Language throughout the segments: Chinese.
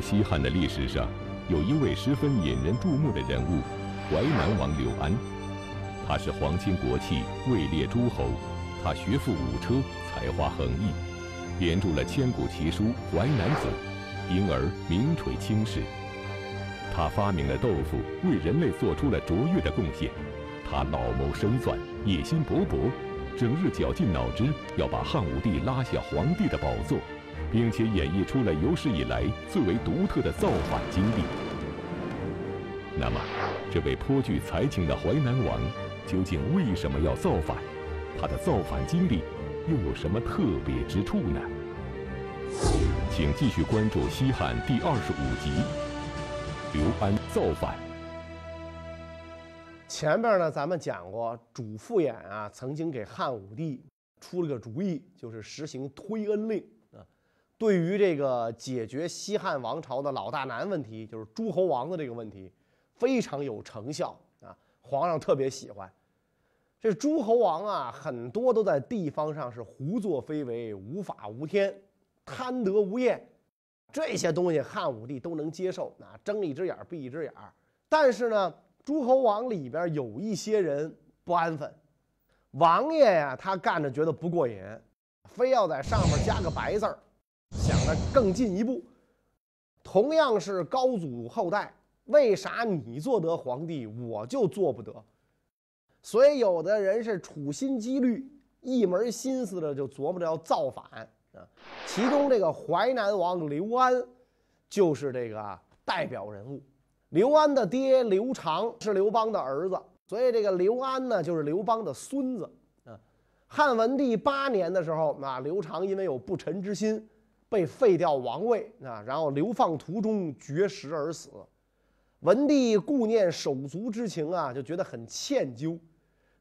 西汉的历史上，有一位十分引人注目的人物——淮南王刘安。他是皇亲国戚，位列诸侯。他学富五车，才华横溢，编著了千古奇书《淮南子》，因而名垂青史。他发明了豆腐，为人类做出了卓越的贡献。他老谋深算，野心勃勃，整日绞尽脑汁要把汉武帝拉下皇帝的宝座，并且演绎出了有史以来最为独特的造反经历。那么，这位颇具才情的淮南王，究竟为什么要造反？他的造反经历又有什么特别之处呢？请继续关注西汉第二十五集。刘安造反。前边呢，咱们讲过，主父偃啊，曾经给汉武帝出了个主意，就是实行推恩令。对于这个解决西汉王朝的老大难问题，就是诸侯王的这个问题，非常有成效啊。皇上特别喜欢。这诸侯王啊，很多都在地方上是胡作非为、无法无天、贪得无厌。这些东西汉武帝都能接受，啊，睁一只眼闭一只眼但是呢，诸侯王里边有一些人不安分，王爷呀，他干着觉得不过瘾，非要在上面加个白字儿，想着更进一步。同样是高祖后代，为啥你做得皇帝，我就做不得？所以有的人是处心积虑，一门心思的就琢磨着要造反。啊，其中这个淮南王刘安，就是这个代表人物。刘安的爹刘长是刘邦的儿子，所以这个刘安呢，就是刘邦的孙子。啊，汉文帝八年的时候，啊，刘长因为有不臣之心，被废掉王位，啊，然后流放途中绝食而死。文帝顾念手足之情啊，就觉得很歉疚，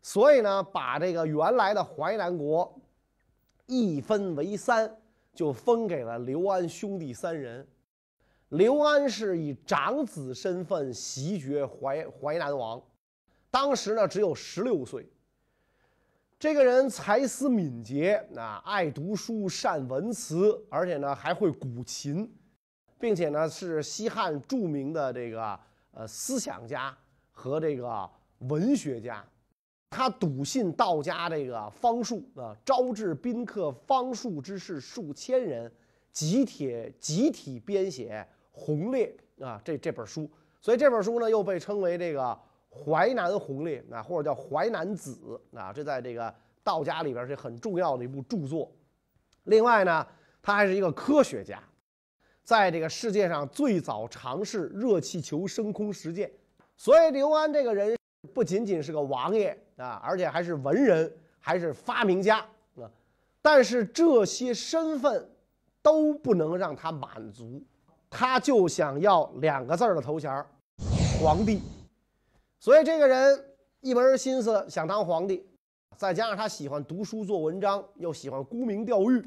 所以呢，把这个原来的淮南国。一分为三，就分给了刘安兄弟三人。刘安是以长子身份袭爵淮淮南王，当时呢只有十六岁。这个人才思敏捷，啊，爱读书，善文辞，而且呢还会古琴，并且呢是西汉著名的这个呃思想家和这个文学家。他笃信道家这个方术啊，招致宾客方术之士数千人，集体集体编写《鸿烈》啊，这这本书，所以这本书呢又被称为这个《淮南鸿烈》啊，或者叫《淮南子》啊，这在这个道家里边是很重要的一部著作。另外呢，他还是一个科学家，在这个世界上最早尝试热气球升空实践。所以刘安这个人不仅仅是个王爷。啊，而且还是文人，还是发明家啊！但是这些身份都不能让他满足，他就想要两个字儿的头衔皇帝。所以这个人一门心思想当皇帝，再加上他喜欢读书做文章，又喜欢沽名钓誉，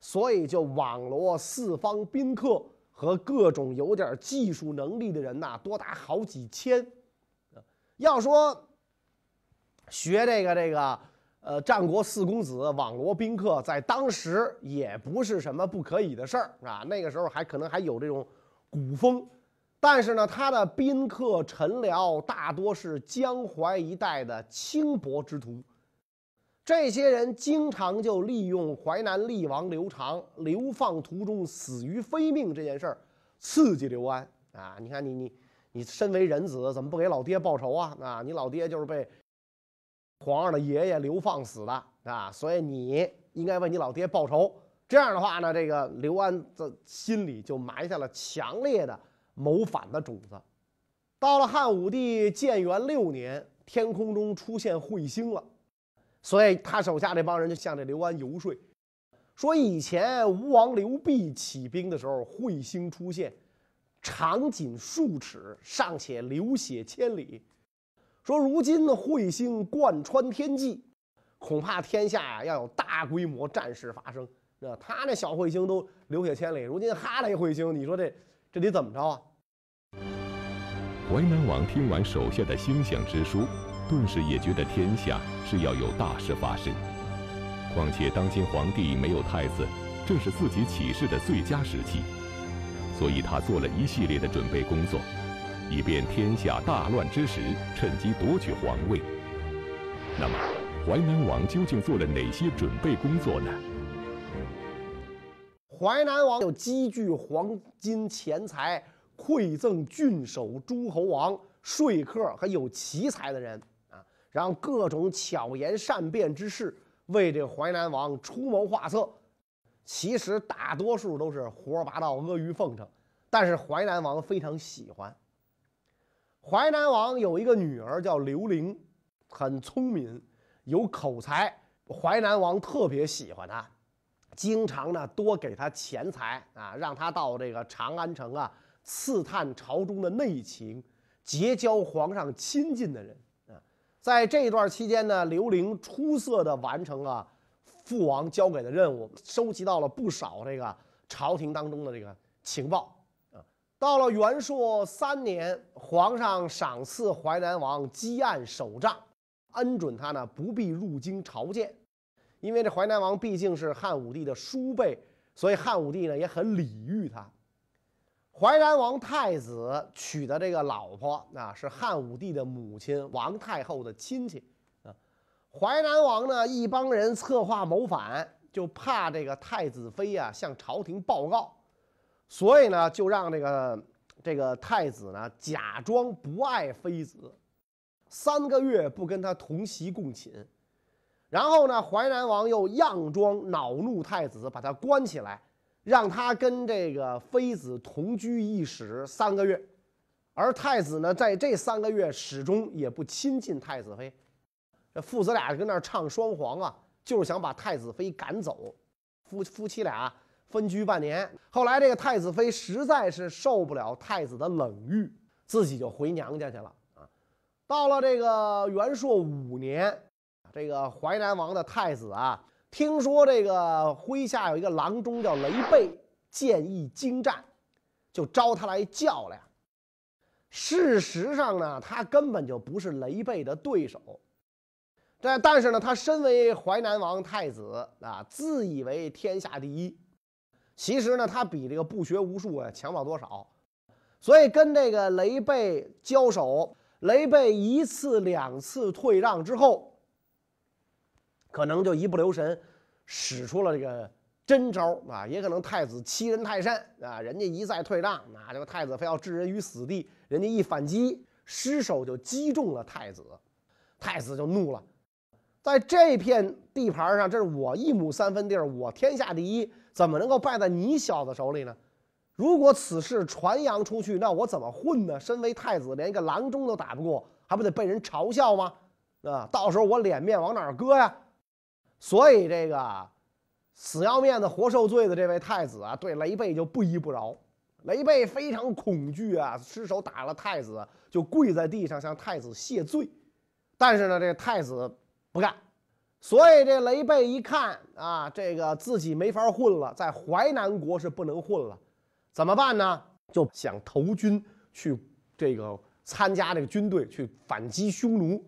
所以就网罗四方宾客和各种有点技术能力的人呐，多达好几千。要说。学这个这个，呃，战国四公子网罗宾客，在当时也不是什么不可以的事儿，啊。那个时候还可能还有这种古风，但是呢，他的宾客臣僚大多是江淮一带的轻薄之徒，这些人经常就利用淮南厉王刘长流放途中死于非命这件事儿，刺激刘安啊！你看你你你身为人子，怎么不给老爹报仇啊？啊，你老爹就是被。皇上的爷爷流放死的啊，所以你应该为你老爹报仇。这样的话呢，这个刘安的心里就埋下了强烈的谋反的种子。到了汉武帝建元六年，天空中出现彗星了，所以他手下这帮人就向这刘安游说，说以前吴王刘濞起兵的时候，彗星出现，长仅数尺，尚且流血千里。说如今的彗星贯穿天际，恐怕天下要有大规模战事发生。那他那小彗星都流血千里，如今哈雷彗星，你说这这得怎么着啊？淮南王听完手下的星象之书，顿时也觉得天下是要有大事发生。况且当今皇帝没有太子，正是自己起事的最佳时期。所以他做了一系列的准备工作，以便天下大乱之时趁机夺取皇位。那么，淮南王究竟做了哪些准备工作呢？淮南王有积聚黄金钱财、馈赠郡守、诸侯王、说客和有奇才的人啊，让各种巧言善辩之士为这淮南王出谋划策。其实大多数都是胡说八道、阿谀奉承，但是淮南王非常喜欢。淮南王有一个女儿叫刘玲，很聪明，有口才，淮南王特别喜欢她，经常呢多给他钱财啊，让他到这个长安城啊刺探朝中的内情，结交皇上亲近的人啊。在这一段期间呢，刘玲出色的完成了。父王交给的任务，收集到了不少这个朝廷当中的这个情报啊。到了元朔三年，皇上赏赐淮南王积案守帐，恩准他呢不必入京朝见，因为这淮南王毕竟是汉武帝的叔辈，所以汉武帝呢也很礼遇他。淮南王太子娶的这个老婆啊，是汉武帝的母亲王太后的亲戚。淮南王呢，一帮人策划谋反，就怕这个太子妃呀向朝廷报告，所以呢，就让这个这个太子呢假装不爱妃子，三个月不跟他同席共寝，然后呢，淮南王又佯装恼怒太子，把他关起来，让他跟这个妃子同居一室三个月，而太子呢，在这三个月始终也不亲近太子妃。这父子俩跟那儿唱双簧啊，就是想把太子妃赶走。夫夫妻俩分居半年，后来这个太子妃实在是受不了太子的冷遇，自己就回娘家去了啊。到了这个元朔五年，这个淮南王的太子啊，听说这个麾下有一个郎中叫雷贝，剑艺精湛，就招他来较量。事实上呢，他根本就不是雷贝的对手。这但是呢，他身为淮南王太子啊，自以为天下第一。其实呢，他比这个不学无术啊强不了多少。所以跟这个雷贝交手，雷贝一次两次退让之后，可能就一不留神使出了这个真招啊。也可能太子欺人太甚啊，人家一再退让，那这个太子非要置人于死地，人家一反击，失手就击中了太子，太子就怒了。在这片地盘上，这是我一亩三分地儿，我天下第一，怎么能够败在你小子手里呢？如果此事传扬出去，那我怎么混呢？身为太子，连一个郎中都打不过，还不得被人嘲笑吗？啊，到时候我脸面往哪儿搁呀？所以这个死要面子活受罪的这位太子啊，对雷贝就不依不饶。雷贝非常恐惧啊，失手打了太子，就跪在地上向太子谢罪。但是呢，这太子。不干，所以这雷贝一看啊，这个自己没法混了，在淮南国是不能混了，怎么办呢？就想投军去这个参加这个军队去反击匈奴。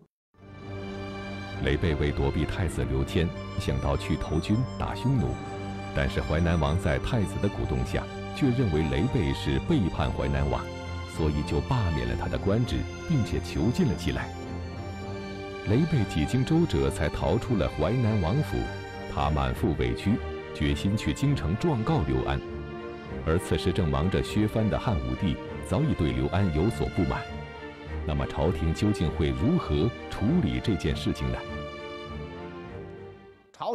雷贝为躲避太子刘谦，想到去投军打匈奴，但是淮南王在太子的鼓动下，却认为雷贝是背叛淮南王，所以就罢免了他的官职，并且囚禁了起来。雷贝几经周折，才逃出了淮南王府。他满腹委屈，决心去京城状告刘安。而此时正忙着削藩的汉武帝，早已对刘安有所不满。那么，朝廷究竟会如何处理这件事情呢？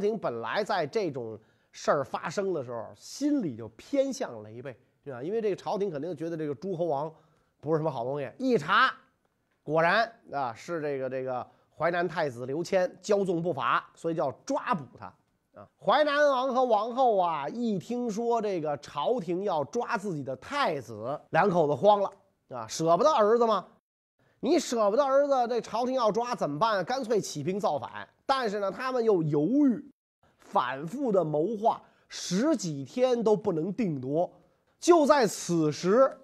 朝廷本来在这种事儿发生的时候，心里就偏向雷贝，对吧？因为这个朝廷肯定觉得这个诸侯王不是什么好东西。一查，果然啊，是这个这个。淮南太子刘谦骄纵不法，所以叫抓捕他啊。淮南王和王后啊，一听说这个朝廷要抓自己的太子，两口子慌了啊，舍不得儿子吗？你舍不得儿子，这朝廷要抓怎么办？干脆起兵造反。但是呢，他们又犹豫，反复的谋划，十几天都不能定夺。就在此时。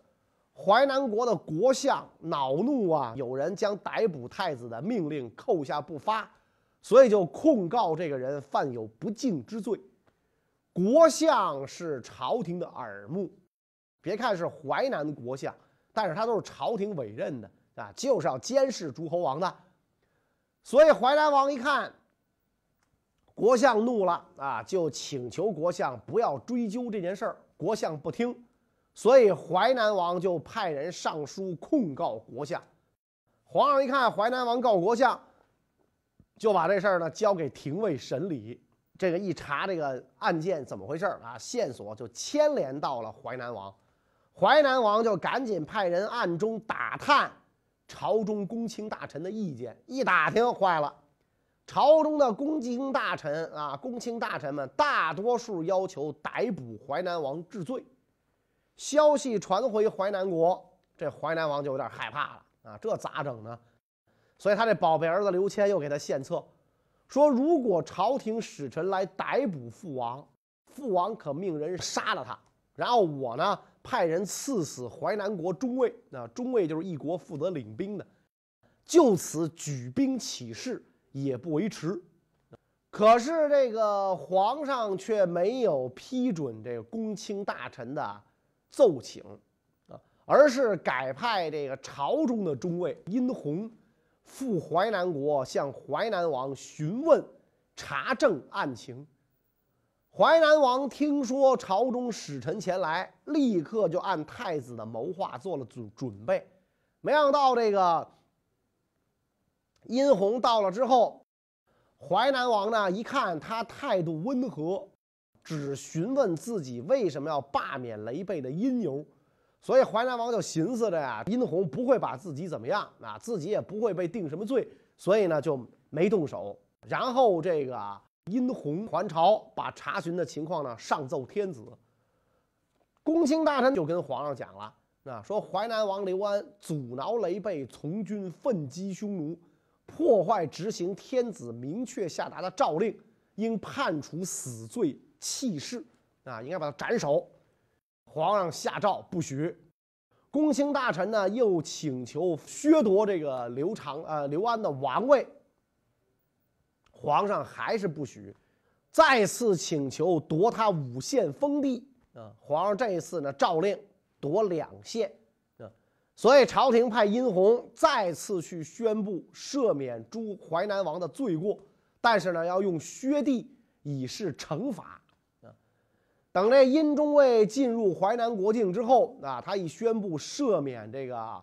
淮南国的国相恼怒啊，有人将逮捕太子的命令扣下不发，所以就控告这个人犯有不敬之罪。国相是朝廷的耳目，别看是淮南国相，但是他都是朝廷委任的啊，就是要监视诸侯王的。所以淮南王一看国相怒了啊，就请求国相不要追究这件事儿。国相不听，所以淮南王就派人上书控告国相。皇上一看淮南王告国相，就把这事儿呢交给廷尉审理。这个一查这个案件怎么回事啊？线索就牵连到了淮南王，淮南王就赶紧派人暗中打探朝中公卿大臣的意见。一打听，坏了，朝中的公卿大臣啊，公卿大臣们大多数要求逮捕淮南王治罪。消息传回淮南国，这淮南王就有点害怕了啊，这咋整呢？所以他这宝贝儿子刘谦又给他献策。说，如果朝廷使臣来逮捕父王，父王可命人杀了他，然后我呢派人赐死淮南国中尉，那中尉就是一国负责领兵的，就此举兵起事也不为迟。可是这个皇上却没有批准这个公卿大臣的奏请啊，而是改派这个朝中的中尉殷洪。赴淮南国向淮南王询问查证案情。淮南王听说朝中使臣前来，立刻就按太子的谋划做了准准备。没想到这个殷洪到了之后，淮南王呢一看他态度温和，只询问自己为什么要罢免雷贝的因由。所以淮南王就寻思着呀，殷洪不会把自己怎么样啊，自己也不会被定什么罪，所以呢就没动手。然后这个 殷洪还朝，把查询的情况呢上奏天子。公卿大臣就跟皇上讲了，啊，说淮南王刘安阻挠雷贝从军，奋击匈奴，破坏执行天子明确下达的诏令，应判处死罪弃市，啊，应该把他斩首。皇上下诏不许，公卿大臣呢又请求削夺这个刘长呃刘安的王位，皇上还是不许，再次请求夺他五县封地啊，皇上这一次呢诏令夺两县啊，所以朝廷派殷洪再次去宣布赦免诸淮南王的罪过，但是呢要用削地以示惩罚啊。等这殷中尉进入淮南国境之后，啊，他一宣布赦免这个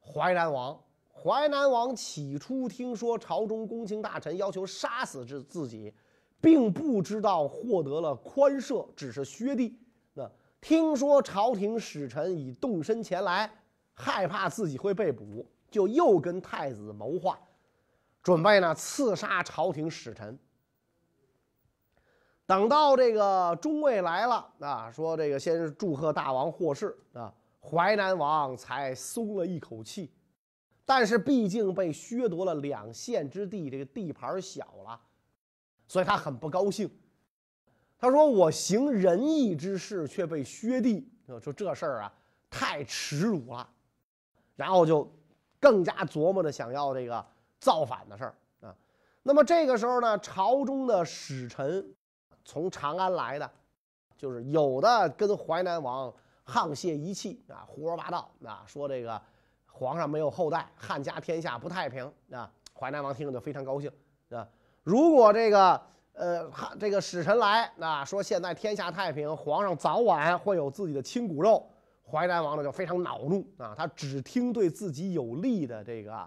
淮南王。淮南王起初听说朝中公卿大臣要求杀死自自己，并不知道获得了宽赦，只是削地。那听说朝廷使臣已动身前来，害怕自己会被捕，就又跟太子谋划，准备呢刺杀朝廷使臣。等到这个中尉来了啊，说这个先是祝贺大王获释啊，淮南王才松了一口气。但是毕竟被削夺了两县之地，这个地盘小了，所以他很不高兴。他说：“我行仁义之事却被削地，说这事儿啊太耻辱了。”然后就更加琢磨着想要这个造反的事儿啊。那么这个时候呢，朝中的使臣。从长安来的，就是有的跟淮南王沆瀣一气啊，胡说八道啊，说这个皇上没有后代，汉家天下不太平啊。淮南王听了就非常高兴啊。如果这个呃汉这个使臣来啊，说现在天下太平，皇上早晚会有自己的亲骨肉，淮南王呢就非常恼怒啊，他只听对自己有利的这个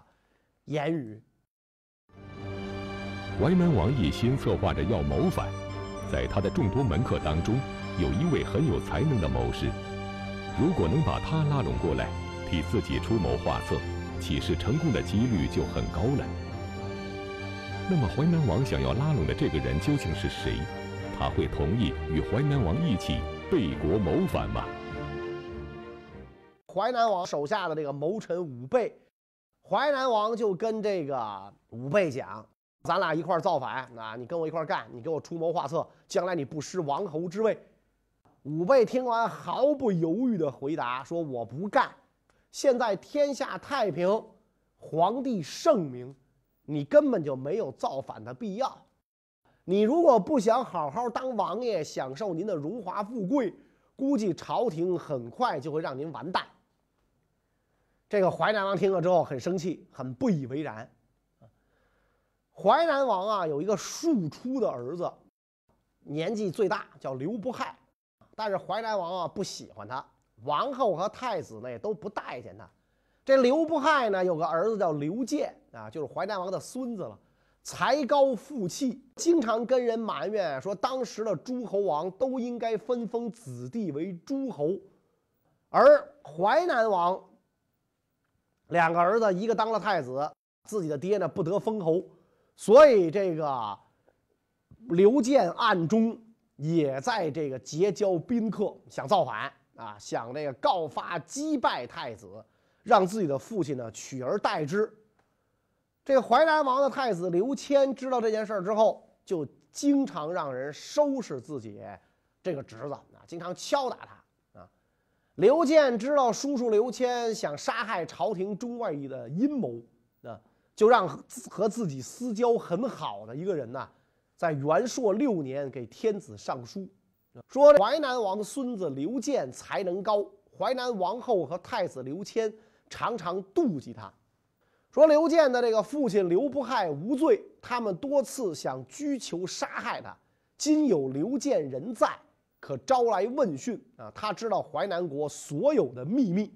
言语。淮南王一心策划着要谋反。在他的众多门客当中，有一位很有才能的谋士。如果能把他拉拢过来，替自己出谋划策，起事成功的几率就很高了。那么，淮南王想要拉拢的这个人究竟是谁？他会同意与淮南王一起背国谋反吗？淮南王手下的这个谋臣武备，淮南王就跟这个武备讲。咱俩一块造反啊！你跟我一块干，你给我出谋划策，将来你不失王侯之位。武备听完毫不犹豫的回答说：“我不干。现在天下太平，皇帝圣明，你根本就没有造反的必要。你如果不想好好当王爷，享受您的荣华富贵，估计朝廷很快就会让您完蛋。这个淮南王听了之后很生气，很不以为然。淮南王啊，有一个庶出的儿子，年纪最大，叫刘不害。但是淮南王啊不喜欢他，王后和太子呢也都不待见他。这刘不害呢有个儿子叫刘建啊，就是淮南王的孙子了，才高富气，经常跟人埋怨说，当时的诸侯王都应该分封子弟为诸侯，而淮南王两个儿子一个当了太子，自己的爹呢不得封侯，所以这个刘建暗中。也在这个结交宾客，想造反啊，想这个告发击败太子，让自己的父亲呢取而代之。这个淮南王的太子刘谦知道这件事儿之后，就经常让人收拾自己这个侄子啊，经常敲打他啊。刘建知道叔叔刘谦想杀害朝廷中外的阴谋啊，就让和自己私交很好的一个人呢。在元朔六年，给天子上书，说淮南王孙子刘建才能高，淮南王后和太子刘谦常常妒忌他，说刘建的这个父亲刘不害无罪，他们多次想拘囚杀害他，今有刘建人在，可招来问讯啊，他知道淮南国所有的秘密。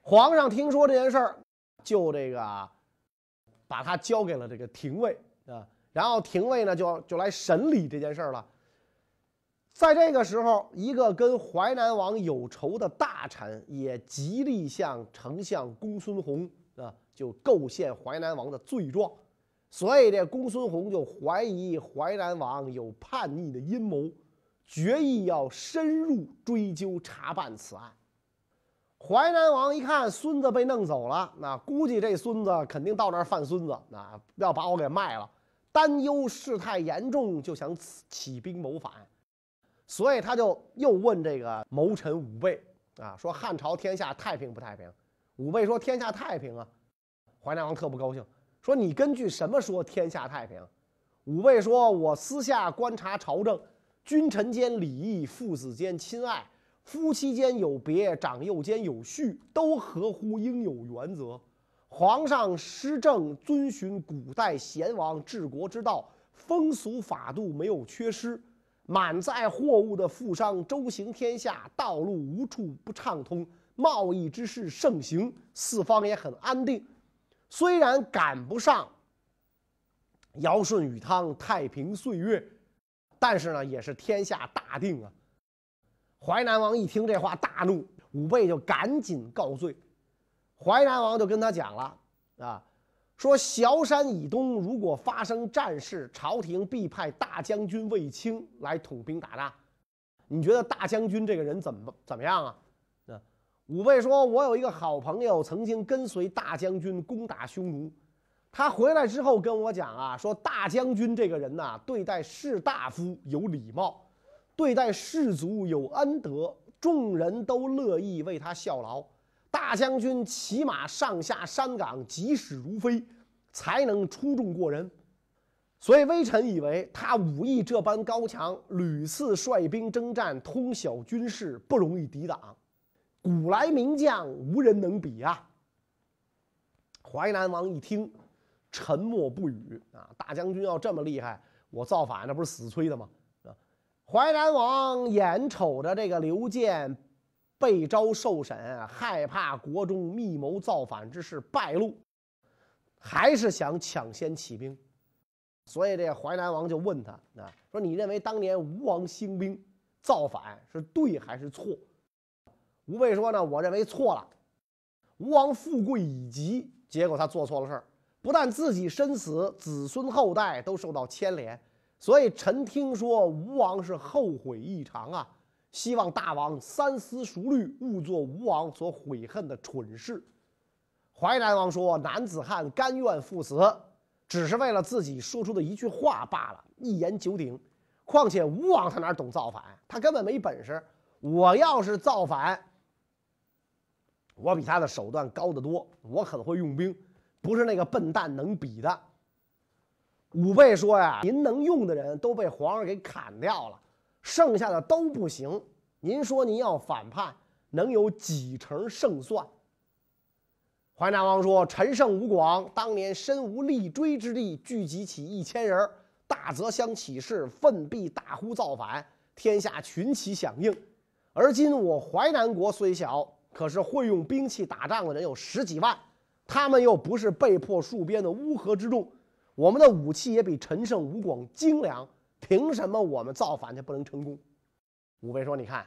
皇上听说这件事儿，就这个把他交给了这个廷尉。啊，然后廷尉呢就就来审理这件事儿了。在这个时候，一个跟淮南王有仇的大臣也极力向丞相公孙弘啊，就构陷淮南王的罪状。所以这公孙弘就怀疑淮南王有叛逆的阴谋，决意要深入追究查办此案。淮南王一看孙子被弄走了，那估计这孙子肯定到那儿犯孙子，那要把我给卖了。担忧事态严重，就想起兵谋反，所以他就又问这个谋臣武备啊，说汉朝天下太平不太平？武备说天下太平啊。淮南王特不高兴，说你根据什么说天下太平？武备说，我私下观察朝政，君臣间礼义，父子间亲爱，夫妻间有别，长幼间有序，都合乎应有原则。皇上施政遵循古代贤王治国之道，风俗法度没有缺失，满载货物的富商周行天下，道路无处不畅通，贸易之事盛行，四方也很安定。虽然赶不上尧舜禹汤太平岁月，但是呢，也是天下大定啊。淮南王一听这话大怒，武备就赶紧告罪。淮南王就跟他讲了啊，说崤山以东如果发生战事，朝廷必派大将军卫青来统兵打仗。你觉得大将军这个人怎么怎么样啊？啊，武备说：“我有一个好朋友，曾经跟随大将军攻打匈奴，他回来之后跟我讲啊，说大将军这个人呐，对待士大夫有礼貌，对待士卒有恩德，众人都乐意为他效劳。”大将军骑马上下山岗，疾驶如飞，才能出众过人。所以微臣以为他武艺这般高强，屡次率兵征战，通晓军事，不容易抵挡。古来名将无人能比啊！淮南王一听，沉默不语啊。大将军要这么厉害，我造反那不是死催的吗？啊！淮南王眼瞅着这个刘建。被招受审，害怕国中密谋造反之事败露，还是想抢先起兵，所以这淮南王就问他啊，说你认为当年吴王兴兵造反是对还是错？吴备说呢，我认为错了。吴王富贵已极，结果他做错了事儿，不但自己身死，子孙后代都受到牵连，所以臣听说吴王是后悔异常啊。希望大王三思熟虑，勿做吴王所悔恨的蠢事。淮南王说：“男子汉甘愿赴死，只是为了自己说出的一句话罢了，一言九鼎。况且吴王他哪懂造反？他根本没本事。我要是造反，我比他的手段高得多，我很会用兵，不是那个笨蛋能比的。”武备说：“呀，您能用的人都被皇上给砍掉了。”剩下的都不行。您说您要反叛，能有几成胜算？淮南王说：“陈胜吴广当年身无立锥之地，聚集起一千人，大泽乡起事，奋臂大呼造反，天下群起响应。而今我淮南国虽小，可是会用兵器打仗的人有十几万，他们又不是被迫戍边的乌合之众，我们的武器也比陈胜吴广精良，凭什么我们造反就不能成功？”武备说：“你看。”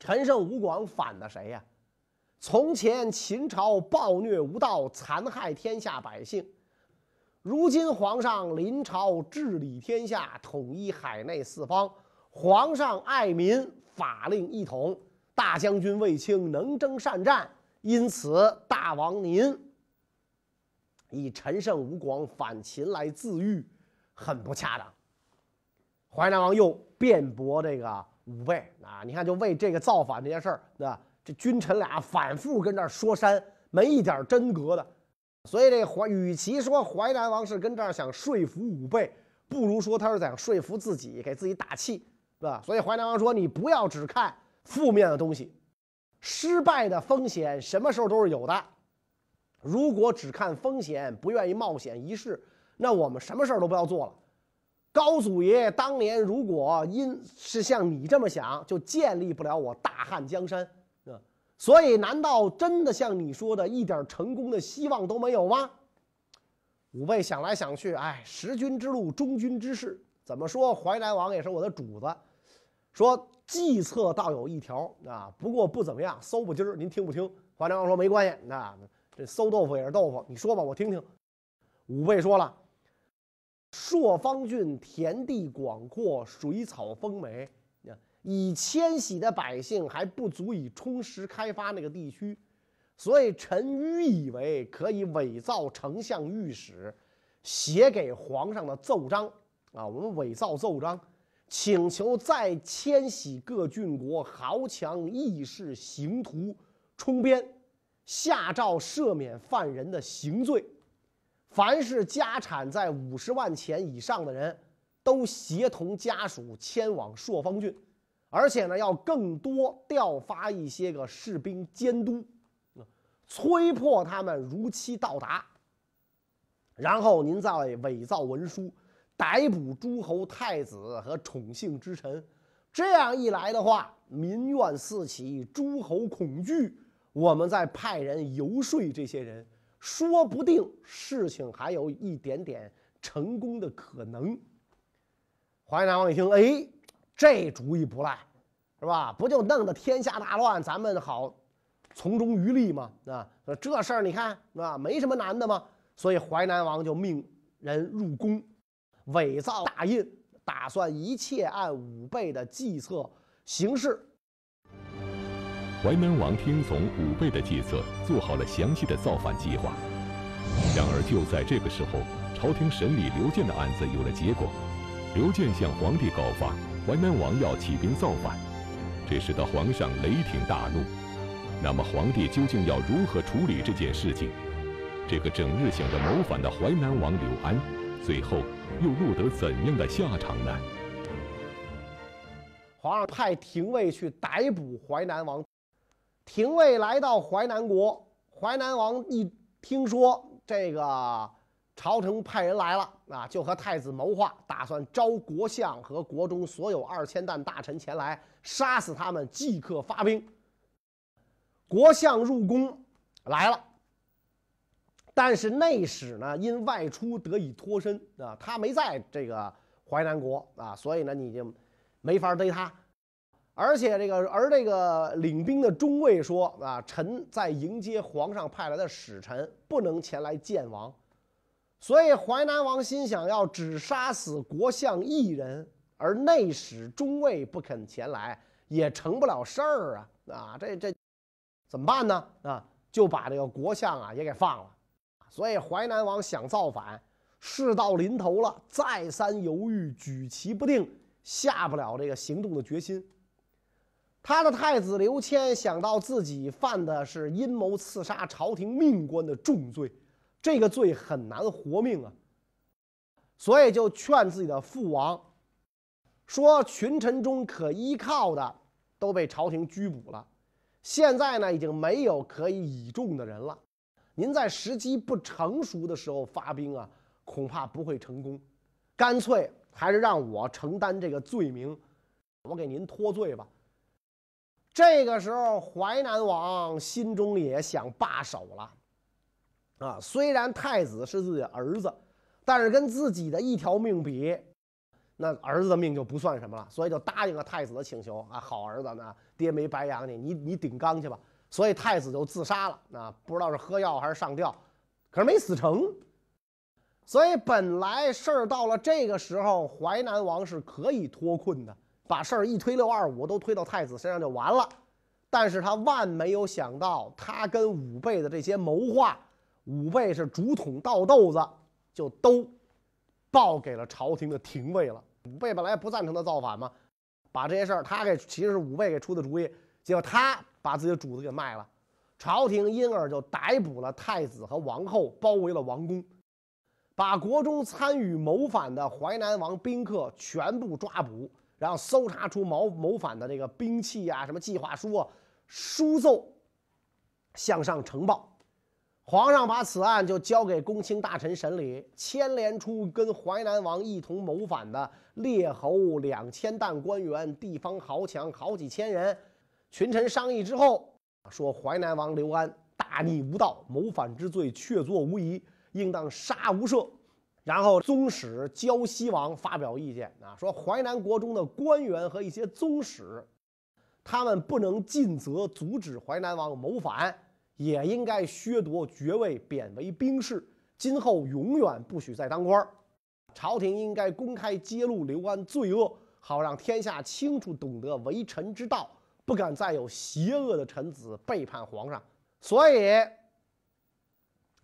陈胜吴广反的谁呀？从前秦朝暴虐无道，残害天下百姓；如今皇上临朝治理天下，统一海内四方。皇上爱民，法令一统。大将军卫青能征善战，因此大王您以陈胜吴广反秦来自喻，很不恰当。淮南王又辩驳这个。武备啊，你看，就为这个造反这件事儿，对吧？这君臣俩反复跟这儿说山，没一点真格的。所以这淮，与其说淮南王是跟这儿想说服武备，不如说他是想说服自己，给自己打气，对吧？所以淮南王说：“你不要只看负面的东西，失败的风险什么时候都是有的。如果只看风险，不愿意冒险一试，那我们什么事儿都不要做了。”高祖爷当年如果因是像你这么想，就建立不了我大汉江山啊！所以，难道真的像你说的，一点成功的希望都没有吗？武备想来想去，哎，识君之路，忠君之事，怎么说？淮南王也是我的主子，说计策倒有一条啊，不过不怎么样，馊不筋儿。您听不听？淮南王说没关系，那这馊豆腐也是豆腐，你说吧，我听听。武备说了。朔方郡田地广阔，水草丰美，以迁徙的百姓还不足以充实开发那个地区，所以臣愚以为可以伪造丞相御史写给皇上的奏章啊，我们伪造奏章，请求再迁徙各郡国豪强义士刑徒充边，下诏赦免犯人的刑罪。凡是家产在五十万钱以上的人，都协同家属迁往朔方郡，而且呢，要更多调发一些个士兵监督，催迫他们如期到达。然后您再伪造文书，逮捕诸侯太子和宠幸之臣。这样一来的话，民怨四起，诸侯恐惧，我们再派人游说这些人。说不定事情还有一点点成功的可能。淮南王一听，哎，这主意不赖，是吧？不就弄得天下大乱，咱们好从中渔利吗？啊，这事儿你看，啊，没什么难的嘛。所以淮南王就命人入宫，伪造大印，打算一切按武备的计策行事。淮南王听从武备的计策，做好了详细的造反计划。然而，就在这个时候，朝廷审理刘建的案子有了结果。刘建向皇帝告发淮南王要起兵造反，这使得皇上雷霆大怒。那么，皇帝究竟要如何处理这件事情？这个整日想着谋反的淮南王刘安，最后又落得怎样的下场呢？皇上派廷尉去逮捕淮南王。廷尉来到淮南国，淮南王一听说这个朝廷派人来了啊，就和太子谋划，打算招国相和国中所有二千担大臣前来，杀死他们，即刻发兵。国相入宫来了，但是内史呢，因外出得以脱身啊，他没在这个淮南国啊，所以呢，你就没法逮他。而且这个，而这个领兵的中尉说啊，臣在迎接皇上派来的使臣，不能前来见王。所以淮南王心想，要只杀死国相一人，而内史中尉不肯前来，也成不了事儿啊！啊，这这怎么办呢？啊，就把这个国相啊也给放了。所以淮南王想造反，事到临头了，再三犹豫，举棋不定，下不了这个行动的决心。他的太子刘谦想到自己犯的是阴谋刺杀朝廷命官的重罪，这个罪很难活命啊，所以就劝自己的父王说群臣中可依靠的都被朝廷拘捕了，现在呢已经没有可以倚重的人了。您在时机不成熟的时候发兵啊，恐怕不会成功。干脆还是让我承担这个罪名，我给您脱罪吧。这个时候，淮南王心中也想罢手了。啊，虽然太子是自己儿子，但是跟自己的一条命比，那儿子的命就不算什么了。所以就答应了太子的请求啊，好儿子呢，爹没白养你，你你顶缸去吧。所以太子就自杀了。啊，不知道是喝药还是上吊，可是没死成。所以本来事儿到了这个时候，淮南王是可以脱困的。把事儿一推六二五，都推到太子身上就完了。但是他万没有想到，他跟武备的这些谋划，武备是竹筒倒豆子，就都报给了朝廷的廷尉了。武备本来不赞成他造反嘛，把这些事儿他给其实是武备给出的主意，结果他把自己的主子给卖了。朝廷因而就逮捕了太子和王后，包围了王宫，把国中参与谋反的淮南王宾客全部抓捕。然后搜查出谋谋反的这个兵器啊，什么计划书啊，书奏向上呈报。皇上把此案就交给公卿大臣审理，牵连出跟淮南王一同谋反的列侯两千担官员、地方豪强好几千人。群臣商议之后，说淮南王刘安大逆无道，谋反之罪确凿无疑，应当杀无赦。然后宗室胶西王发表意见啊，说淮南国中的官员和一些宗室，他们不能尽责阻止淮南王谋反，也应该削夺爵位，贬为兵士，今后永远不许再当官朝廷应该公开揭露刘安罪恶，好让天下清楚懂得为臣之道，不敢再有邪恶的臣子背叛皇上。所以。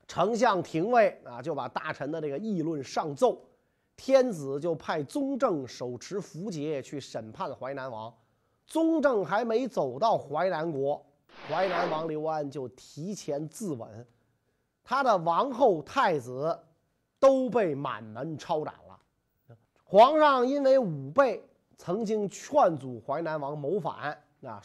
丞相廷尉啊，就把大臣的这个议论上奏，天子就派宗正手持符节去审判淮南王。宗正还没走到淮南国，淮南王刘安就提前自刎，他的王后、太子都被满门抄斩了。皇上因为武备曾经劝阻淮南王谋反，啊，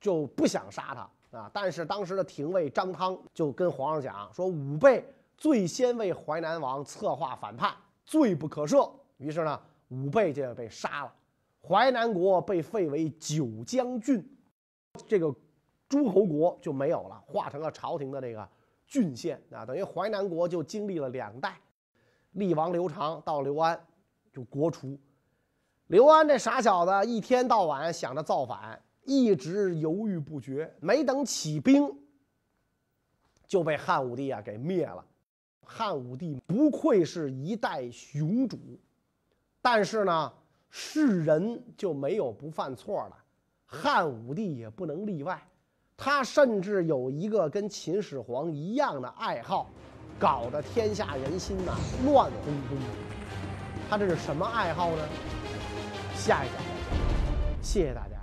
就不想杀他。啊！但是当时的廷尉张汤就跟皇上讲说：“武备最先为淮南王策划反叛，罪不可赦。”于是呢，武备就被杀了，淮南国被废为九江郡，这个诸侯国就没有了，化成了朝廷的这个郡县啊。等于淮南国就经历了两代，厉王刘长到刘安就国除。刘安这傻小子一天到晚想着造反。一直犹豫不决，没等起兵，就被汉武帝啊给灭了。汉武帝不愧是一代雄主，但是呢，是人就没有不犯错的，汉武帝也不能例外。他甚至有一个跟秦始皇一样的爱好，搞得天下人心呐乱哄哄。他这是什么爱好呢？下一讲，谢谢大家。